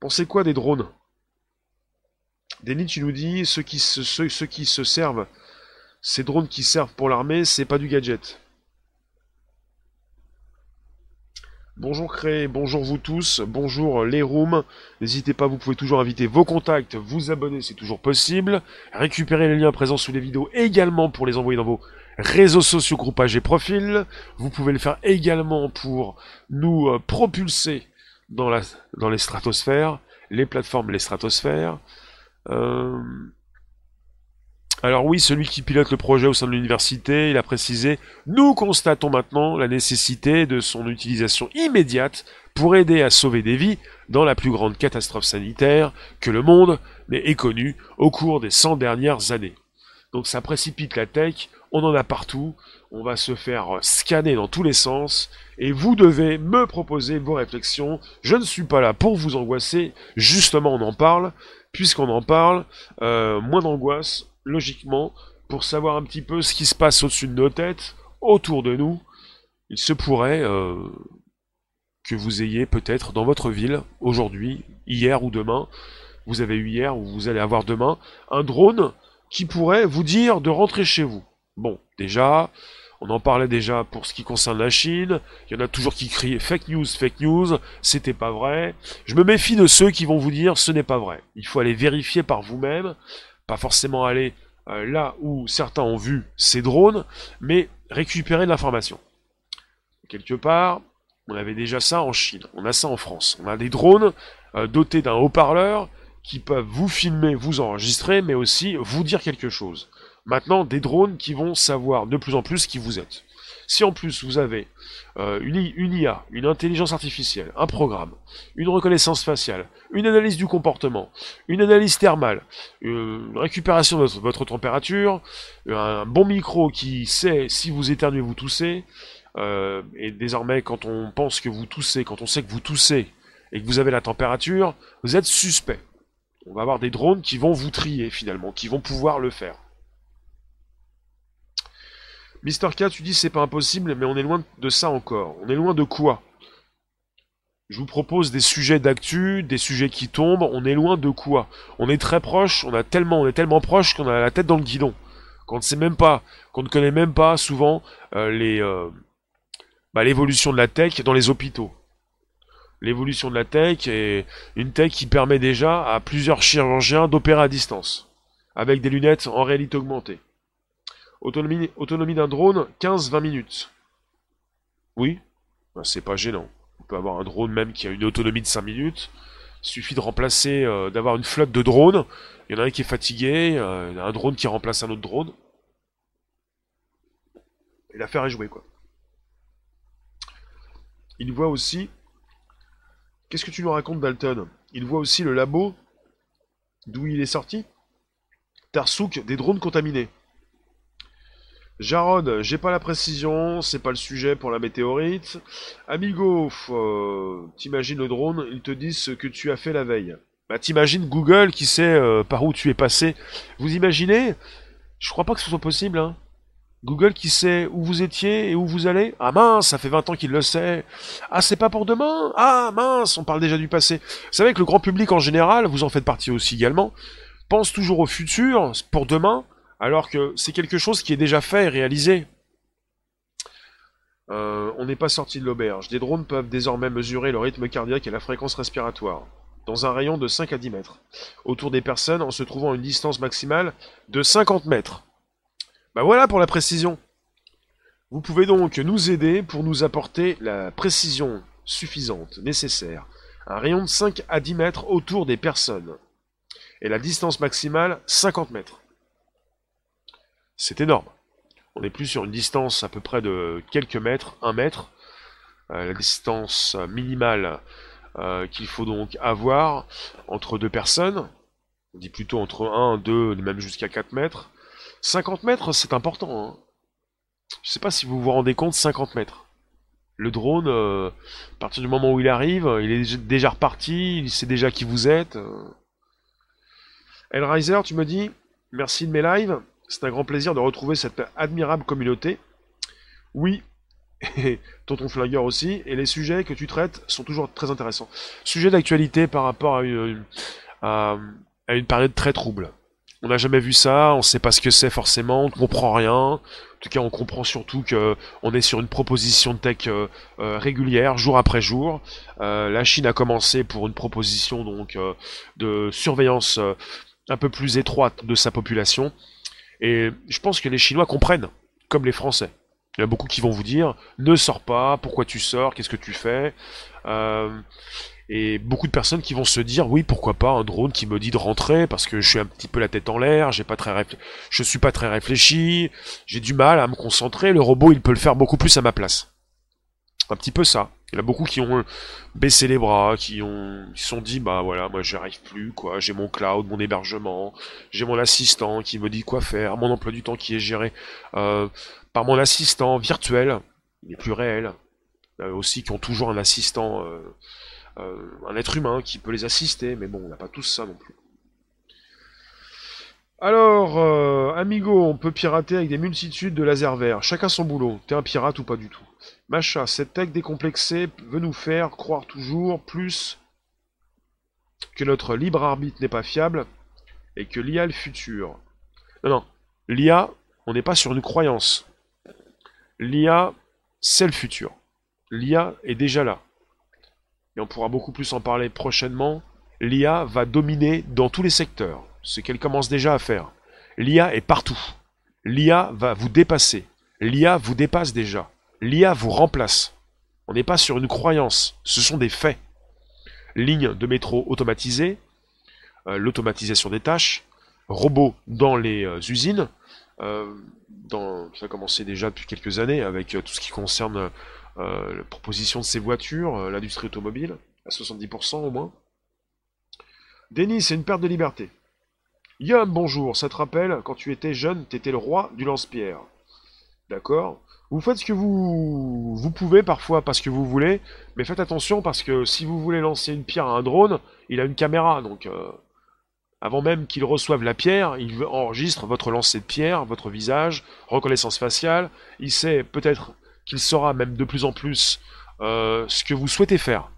A: Pensez quoi des drones? Denis, tu nous dis, ceux qui, se, servent, ces drones qui servent pour l'armée, c'est pas du gadget. Bonjour Cré, bonjour vous tous, bonjour les rooms. N'hésitez pas, vous pouvez toujours inviter vos contacts, vous abonner, c'est toujours possible. Récupérer les liens présents sous les vidéos également pour les envoyer dans vos réseaux sociaux, groupages et profils. Vous pouvez le faire également pour nous euh, propulser dans, la, dans les stratosphères, les plateformes, les stratosphères. Euh, alors oui, celui qui pilote le projet au sein de l'université, il a précisé, nous constatons maintenant la nécessité de son utilisation immédiate pour aider à sauver des vies dans la plus grande catastrophe sanitaire que le monde n'ait connue au cours des 100 dernières années. Donc ça précipite la tech on en a partout, on va se faire scanner dans tous les sens, et vous devez me proposer vos réflexions. Je ne suis pas là pour vous angoisser, justement on en parle, puisqu'on en parle, euh, moins d'angoisse, logiquement, pour savoir un petit peu ce qui se passe au-dessus de nos têtes, autour de nous. Il se pourrait euh, que vous ayez peut-être dans votre ville, aujourd'hui, hier ou demain, vous avez eu hier ou vous allez avoir demain, un drone qui pourrait vous dire de rentrer chez vous. Bon, déjà, on en parlait déjà pour ce qui concerne la Chine. Il y en a toujours qui crient fake news, fake news, c'était pas vrai. Je me méfie de ceux qui vont vous dire ce n'est pas vrai. Il faut aller vérifier par vous-même, pas forcément aller euh, là où certains ont vu ces drones, mais récupérer de l'information. Quelque part, on avait déjà ça en Chine, on a ça en France. On a des drones euh, dotés d'un haut-parleur qui peuvent vous filmer, vous enregistrer, mais aussi vous dire quelque chose. Maintenant, des drones qui vont savoir de plus en plus qui vous êtes. Si en plus vous avez euh, une, IA, une intelligence artificielle, un programme, une reconnaissance faciale, une analyse du comportement, une analyse thermale, une récupération de votre, température, un bon micro qui sait si vous éternuez, vous toussez, euh, et désormais quand on pense que vous toussez, quand on sait que vous toussez et que vous avez la température, vous êtes suspect. On va avoir des drones qui vont vous trier finalement, qui vont pouvoir le faire. Mister K, tu dis c'est pas impossible, mais on est loin de ça encore. On est loin de quoi? Je vous propose des sujets d'actu, des sujets qui tombent. On est loin de quoi? On est très proche. On a tellement, on est tellement proche qu'on a la tête dans le guidon. Qu'on ne sait même pas, qu'on ne connaît même pas souvent euh, les euh, bah, l'évolution de la tech dans les hôpitaux. L'évolution de la tech est une tech qui permet déjà à plusieurs chirurgiens d'opérer à distance, avec des lunettes en réalité augmentée. Autonomie, d'un drone, 15-20 minutes. Oui, ben, c'est pas gênant. On peut avoir un drone même qui a une autonomie de 5 minutes. Il suffit de remplacer, euh, d'avoir une flotte de drones. Il y en a un qui est fatigué, euh, un drone qui remplace un autre drone. Et l'affaire est jouée, quoi. Il voit aussi... Qu'est-ce que tu nous racontes, Dalton? Il voit aussi le labo d'où il est sorti? Tarsouk, des drones contaminés. Jarod, j'ai pas la précision, c'est pas le sujet pour la météorite. Amigo, euh, t'imagines le drone, ils te disent ce que tu as fait la veille. Bah t'imagines Google qui sait euh, par où tu es passé. Vous imaginez? Je crois pas que ce soit possible, hein. Google qui sait où vous étiez et où vous allez? Ah mince, ça fait 20 ans qu'il le sait. Ah, c'est pas pour demain? Ah mince, on parle déjà du passé. Vous savez que le grand public en général, vous en faites partie aussi également, pense toujours au futur, pour demain, alors que c'est quelque chose qui est déjà fait et réalisé. Euh, on n'est pas sorti de l'auberge. Des drones peuvent désormais mesurer le rythme cardiaque et la fréquence respiratoire, dans un rayon de 5 à 10 mètres, autour des personnes en se trouvant à une distance maximale de 50 mètres. Bah voilà pour la précision. Vous pouvez donc nous aider pour nous apporter la précision suffisante, nécessaire. Un rayon de 5 à 10 mètres autour des personnes. Et la distance maximale, 50 mètres c'est énorme. On est plus sur une distance à peu près de quelques mètres, un mètre. Euh, la distance minimale euh, qu'il faut donc avoir entre deux personnes. On dit plutôt entre 1, 2, même jusqu'à 4 mètres. 50 mètres, c'est important. Hein. Je sais pas si vous vous rendez compte, 50 mètres. Le drone, euh, à partir du moment où il arrive, il est déjà reparti, il sait déjà qui vous êtes. Elriser, tu me dis, merci de mes lives. C'est un grand plaisir de retrouver cette admirable communauté. Oui, et Tonton Flingueur aussi, et les sujets que tu traites sont toujours très intéressants. Sujet d'actualité par rapport à une, à, une période très trouble. On n'a jamais vu ça, on ne sait pas ce que c'est forcément, on ne comprend rien. En tout cas, on comprend surtout que on est sur une proposition de tech euh, euh, régulière, jour après jour. Euh, la Chine a commencé pour une proposition donc de surveillance un peu plus étroite de sa population. Et je pense que les Chinois comprennent, comme les Français. Il y a beaucoup qui vont vous dire ne sors pas, pourquoi tu sors, qu'est-ce que tu fais? Euh, Et beaucoup de personnes qui vont se dire oui, pourquoi pas un drone qui me dit de rentrer parce que je suis un petit peu la tête en l'air, j'ai pas très je suis pas très réfléchi, j'ai du mal à me concentrer. Le robot, il peut le faire beaucoup plus à ma place. Un petit peu ça. Il y en a beaucoup qui ont baissé les bras, qui ont, qui se sont dit, bah voilà, moi j'arrive plus, quoi. J'ai mon cloud, mon hébergement, j'ai mon assistant qui me dit quoi faire, mon emploi du temps qui est géré euh, par mon assistant virtuel, il est plus réel. Euh, aussi qui ont toujours un assistant, euh, un être humain qui peut les assister, mais bon, on n'a pas tous ça non plus. Alors, Amigo, on peut pirater avec des multitudes de lasers verts. Chacun son boulot. T'es un pirate ou pas du tout? Macha, cette tech décomplexée veut nous faire croire toujours plus que notre libre arbitre n'est pas fiable et que l'IA est le futur. Non, non. L'IA, on n'est pas sur une croyance. L'IA, c'est le futur. L'IA est déjà là. Et on pourra beaucoup plus en parler prochainement. L'IA va dominer dans tous les secteurs. Ce qu'elle commence déjà à faire. L'IA est partout. L'IA va vous dépasser. L'IA vous dépasse déjà. L'IA vous remplace. On n'est pas sur une croyance, ce sont des faits. Ligne de métro automatisée, euh, l'automatisation des tâches, robots dans les euh, usines, euh, ça a commencé déjà depuis quelques années avec tout ce qui concerne la proposition de ces voitures, l'industrie automobile, à 70% au moins. Denis, c'est une perte de liberté. Yum, bonjour, ça te rappelle, quand tu étais jeune, t'étais le roi du lance-pierre. D'accord? Vous faites ce que vous, pouvez parfois parce que vous voulez, mais faites attention parce que si vous voulez lancer une pierre à un drone, il a une caméra, donc euh, avant même qu'il reçoive la pierre, il enregistre votre lancer de pierre, votre visage, reconnaissance faciale, il sait peut-être qu'il saura même de plus en plus euh, ce que vous souhaitez faire.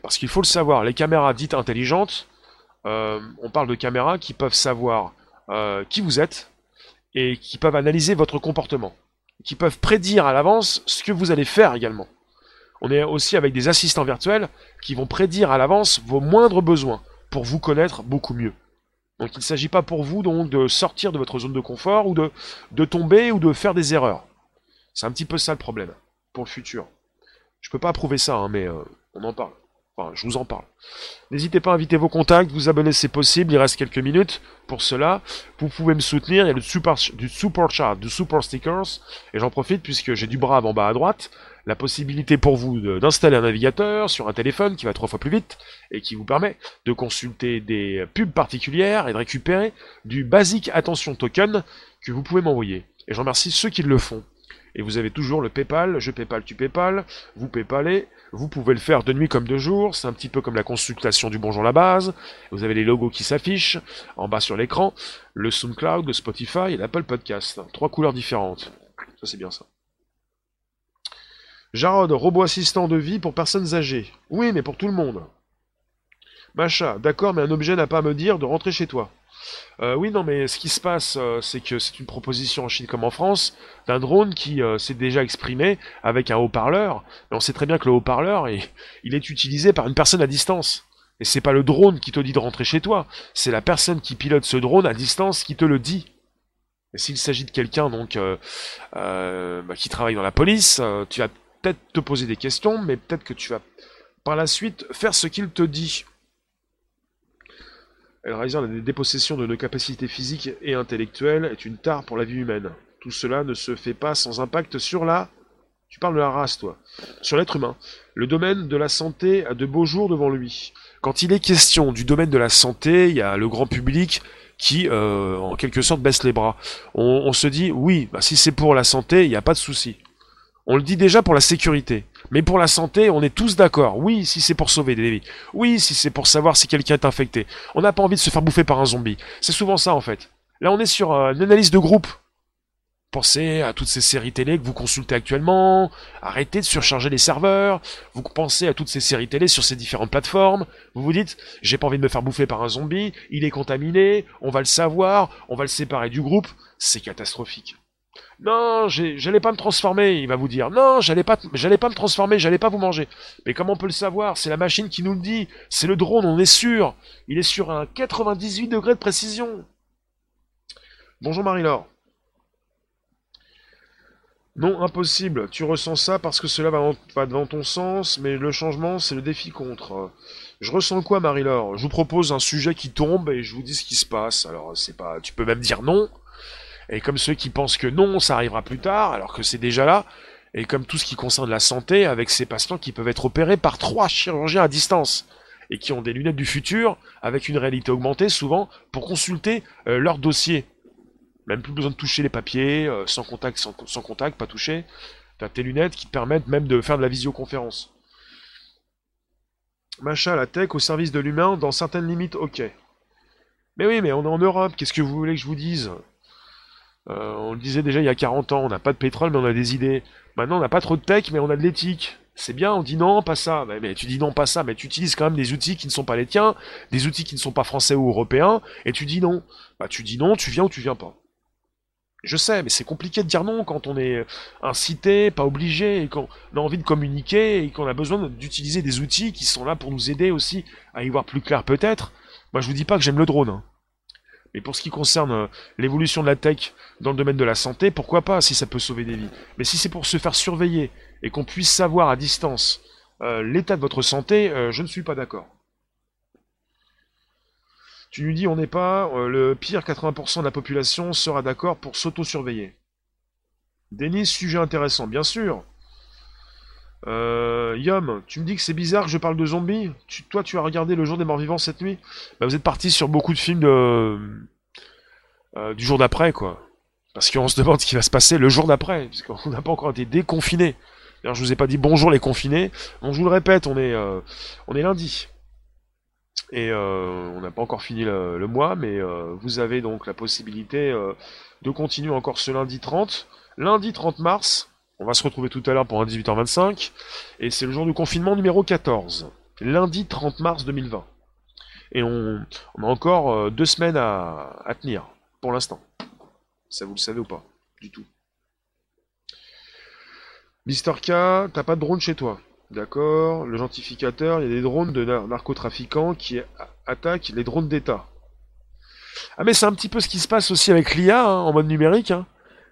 A: Parce qu'il faut le savoir, les caméras dites intelligentes, euh, on parle de caméras qui peuvent savoir qui vous êtes et qui peuvent analyser votre comportement qui peuvent prédire à l'avance ce que vous allez faire également. On est aussi avec des assistants virtuels qui vont prédire à l'avance vos moindres besoins pour vous connaître beaucoup mieux. Donc il ne s'agit pas pour vous de sortir de votre zone de confort ou de, de tomber ou de faire des erreurs. C'est un petit peu ça le problème pour le futur. Je peux pas approuver ça, hein, mais euh, on en parle. Enfin, je vous en parle. N'hésitez pas à inviter vos contacts, vous abonner c'est possible, il reste quelques minutes pour cela. Vous pouvez me soutenir, il y a le super, du super du super stickers, et j'en profite puisque j'ai du brave en bas à droite, la possibilité pour vous d'installer un navigateur sur un téléphone qui va trois fois plus vite et qui vous permet de consulter des pubs particulières et de récupérer du basic attention token que vous pouvez m'envoyer. Et j'en remercie ceux qui le font. Et vous avez toujours le PayPal, je PayPal, tu PayPal, vous PayPalez, vous pouvez le faire de nuit comme de jour, c'est un petit peu comme la consultation du Bonjour la base. Vous avez les logos qui s'affichent en bas sur l'écran, le SoundCloud, le Spotify et l'Apple Podcast. Trois couleurs différentes. Ça c'est bien ça. Jarod, robot assistant de vie pour personnes âgées. Oui, mais pour tout le monde. Macha, d'accord, mais un objet n'a pas à me dire de rentrer chez toi. Euh, oui, non, mais ce qui se passe, euh, c'est que c'est une proposition en Chine comme en France d'un drone qui euh, s'est déjà exprimé avec un haut-parleur. Mais on sait très bien que le haut-parleur, il est utilisé par une personne à distance. Et c'est pas le drone qui te dit de rentrer chez toi, c'est la personne qui pilote ce drone à distance qui te le dit. Et s'il s'agit de quelqu'un donc bah, qui travaille dans la police, tu vas peut-être te poser des questions, mais peut-être que tu vas par la suite faire ce qu'il te dit. Réalise la dépossession de nos capacités physiques et intellectuelles est une tare pour la vie humaine. Tout cela ne se fait pas sans impact sur la... Tu parles de la race, toi. Sur l'être humain. Le domaine de la santé a de beaux jours devant lui. Quand il est question du domaine de la santé, il y a le grand public qui, euh, en quelque sorte, baisse les bras. On, se dit, oui, bah, si c'est pour la santé, il n'y a pas de souci. On le dit déjà pour la sécurité. Mais pour la santé, on est tous d'accord. Oui, si c'est pour sauver des vies. Oui, si c'est pour savoir si quelqu'un est infecté. On n'a pas envie de se faire bouffer par un zombie. C'est souvent ça en fait. Là, on est sur euh, une analyse de groupe. Pensez à toutes ces séries télé que vous consultez actuellement. Arrêtez de surcharger les serveurs. Vous pensez à toutes ces séries télé sur ces différentes plateformes. Vous vous dites, j'ai pas envie de me faire bouffer par un zombie. Il est contaminé. On va le savoir. On va le séparer du groupe. C'est catastrophique. Non, j'allais pas me transformer, il va vous dire. Non, j'allais pas, j'allais pas me transformer, j'allais pas vous manger. Mais comment on peut le savoir C'est la machine qui nous le dit. C'est le drone, on est sûr. Il est sur un 98 degrés de précision. Bonjour Marie-Laure. Non, impossible. Tu ressens ça parce que cela va, devant ton sens, mais le changement, c'est le défi contre. Je ressens quoi, Marie-Laure? Je vous propose un sujet qui tombe et je vous dis ce qui se passe. Alors, c'est pas. Tu peux même dire non. Et comme ceux qui pensent que non, ça arrivera plus tard, alors que c'est déjà là, et comme tout ce qui concerne la santé, avec ces patients qui peuvent être opérés par trois chirurgiens à distance, et qui ont des lunettes du futur, avec une réalité augmentée souvent, pour consulter euh, leur dossier. Même plus besoin de toucher les papiers, euh, sans contact, sans, contact, pas toucher. T'as tes lunettes qui te permettent même de faire de la visioconférence. Machin, la tech au service de l'humain, dans certaines limites, ok. Mais oui, mais on est en Europe, qu'est-ce que vous voulez que je vous dise? Euh, on le disait déjà il y a 40 ans, on n'a pas de pétrole mais on a des idées. Maintenant on n'a pas trop de tech mais on a de l'éthique. C'est bien, on dit non, pas ça. Mais, tu dis non, pas ça, mais tu utilises quand même des outils qui ne sont pas les tiens, des outils qui ne sont pas français ou européens, et tu dis non. Bah tu dis non, tu viens ou tu viens pas. Je sais, mais c'est compliqué de dire non quand on est incité, pas obligé, et qu'on a envie de communiquer, et qu'on a besoin d'utiliser des outils qui sont là pour nous aider aussi à y voir plus clair peut-être. Moi je vous dis pas que j'aime le drone. Hein. Mais pour ce qui concerne euh, l'évolution de la tech dans le domaine de la santé, pourquoi pas si ça peut sauver des vies. Mais si c'est pour se faire surveiller et qu'on puisse savoir à distance euh, l'état de votre santé, euh, je ne suis pas d'accord. Tu nous dis on n'est pas, le pire 80% de la population sera d'accord pour s'auto-surveiller. Denis, sujet intéressant, bien sûr. Euh, Yom, tu me dis que c'est bizarre que je parle de zombies Toi, tu as regardé Le Jour des Morts Vivants cette nuit bah, Vous êtes parti sur beaucoup de films de... Euh, du jour d'après, quoi. Parce qu'on se demande ce qui va se passer le jour d'après, parce qu'on [LAUGHS] n'a pas encore été déconfinés. D'ailleurs, je vous ai pas dit bonjour les confinés. Bon, je vous le répète, on est, euh, on est lundi. Et euh, on n'a pas encore fini le, mois, mais euh, vous avez donc la possibilité de continuer encore ce lundi 30. Lundi 30 mars, on va se retrouver tout à l'heure pour un 18h25. Et c'est le jour du confinement numéro 14. Lundi 30 mars 2020. Et on, a encore euh, deux semaines à, tenir, pour l'instant. Ça vous le savez ou pas Du tout. Mister K, t'as pas de drone chez toi. D'accord. Le gentificateur, il y a des drones de narcotrafiquants qui attaquent les drones d'État. Ah mais c'est un petit peu ce qui se passe aussi avec l'IA hein, en mode numérique. Hein.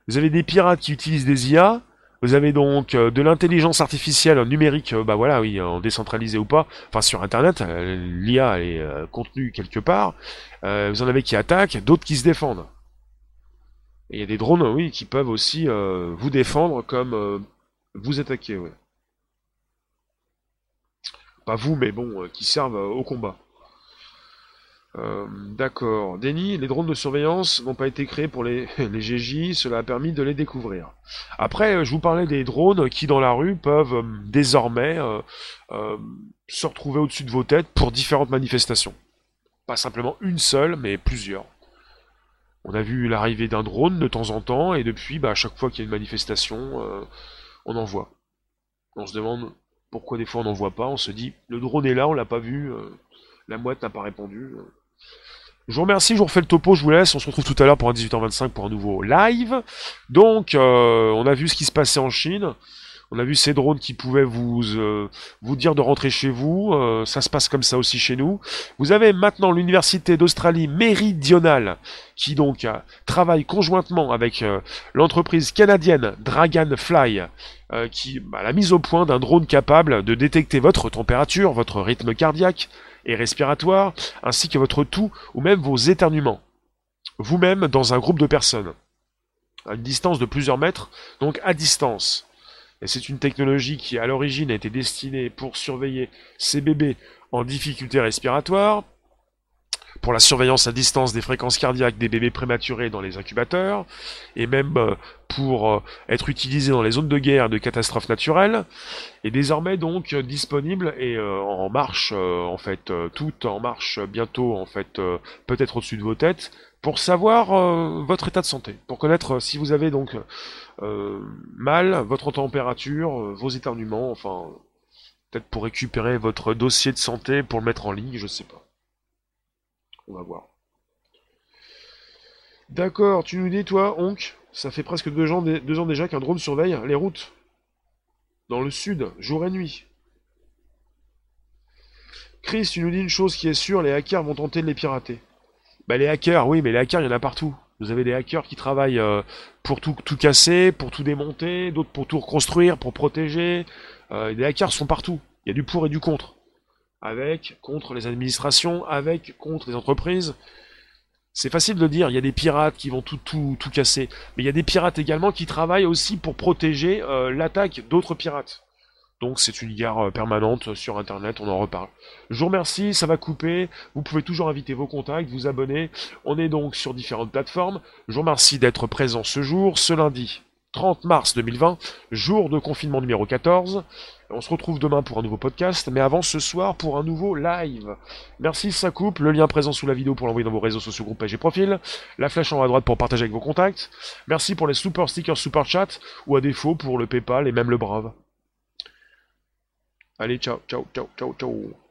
A: Vous avez des pirates qui utilisent des IA vous avez donc euh, de l'intelligence artificielle numérique, euh, bah voilà, oui, en décentralisé ou pas, enfin sur Internet, euh, l'IA est contenue quelque part. vous en avez qui attaquent, d'autres qui se défendent. Et il y a des drones, oui, qui peuvent aussi vous défendre comme vous attaquer, ouais. Pas vous, mais bon, qui servent au combat. Euh, d'accord. Denis, les drones de surveillance n'ont pas été créés pour les, [LAUGHS] GJ, cela a permis de les découvrir. Après, je vous parlais des drones qui, dans la rue, peuvent euh, désormais euh, se retrouver au-dessus de vos têtes pour différentes manifestations. Pas simplement une seule, mais plusieurs. On a vu l'arrivée d'un drone de temps en temps, et depuis, bah, à chaque fois qu'il y a une manifestation, on en voit. On se demande pourquoi des fois on n'en voit pas, on se dit, le drone est là, on l'a pas vu, la mouette n'a pas répondu. Je vous remercie, je vous refais le topo, je vous laisse. On se retrouve tout à l'heure pour un 18h25 pour un nouveau live. Donc, euh, on a vu ce qui se passait en Chine. On a vu ces drones qui pouvaient vous euh, dire de rentrer chez vous. Euh, ça se passe comme ça aussi chez nous. Vous avez maintenant l'université d'Australie méridionale qui donc travaille conjointement avec l'entreprise canadienne Dragonfly qui a bah, la mise au point d'un drone capable de détecter votre température, votre rythme cardiaque, et respiratoire, ainsi que votre toux ou même vos éternuements. Vous-même dans un groupe de personnes, à une distance de plusieurs mètres, donc à distance. Et c'est une technologie qui à l'origine a été destinée pour surveiller ces bébés en difficulté respiratoire, pour la surveillance à distance des fréquences cardiaques des bébés prématurés dans les incubateurs, et même euh, pour euh, être utilisé dans les zones de guerre de catastrophes naturelles, est désormais donc euh, disponible et en marche, en fait, tout en marche bientôt, en fait, peut-être au-dessus de vos têtes, pour savoir votre état de santé, pour connaître si vous avez donc mal, votre température, vos éternuements, enfin, peut-être pour récupérer votre dossier de santé, pour le mettre en ligne, je sais pas. On va voir. D'accord, tu nous dis, toi, Onk, ça fait presque deux ans, déjà qu'un drone surveille les routes. Dans le sud, jour et nuit. Chris, tu nous dis une chose qui est sûre, les hackers vont tenter de les pirater. Bah les hackers, oui, mais les hackers, il y en a partout. Vous avez des hackers qui travaillent euh, pour tout, casser, pour tout démonter, d'autres pour tout reconstruire, pour protéger. Euh, les hackers sont partout. Il y a du pour et du contre avec, contre les administrations, avec, contre les entreprises. C'est facile de dire, il y a des pirates qui vont tout, casser, mais il y a des pirates également qui travaillent aussi pour protéger euh, l'attaque d'autres pirates. Donc c'est une guerre euh, permanente sur Internet, on en reparle. Je vous remercie, ça va couper. Vous pouvez toujours inviter vos contacts, vous abonner. On est donc sur différentes plateformes. Je vous remercie d'être présent ce jour, ce lundi 30 mars 2020, jour de confinement numéro 14. On se retrouve demain pour un nouveau podcast, mais avant ce soir pour un nouveau live. Merci, ça coupe. Le lien présent sous la vidéo pour l'envoyer dans vos réseaux sociaux, groupes, pages et profils. La flèche en haut à droite pour partager avec vos contacts. Merci pour les super stickers, super chat, ou à défaut pour le PayPal et même le Brave. Allez, ciao, ciao, ciao, ciao, ciao.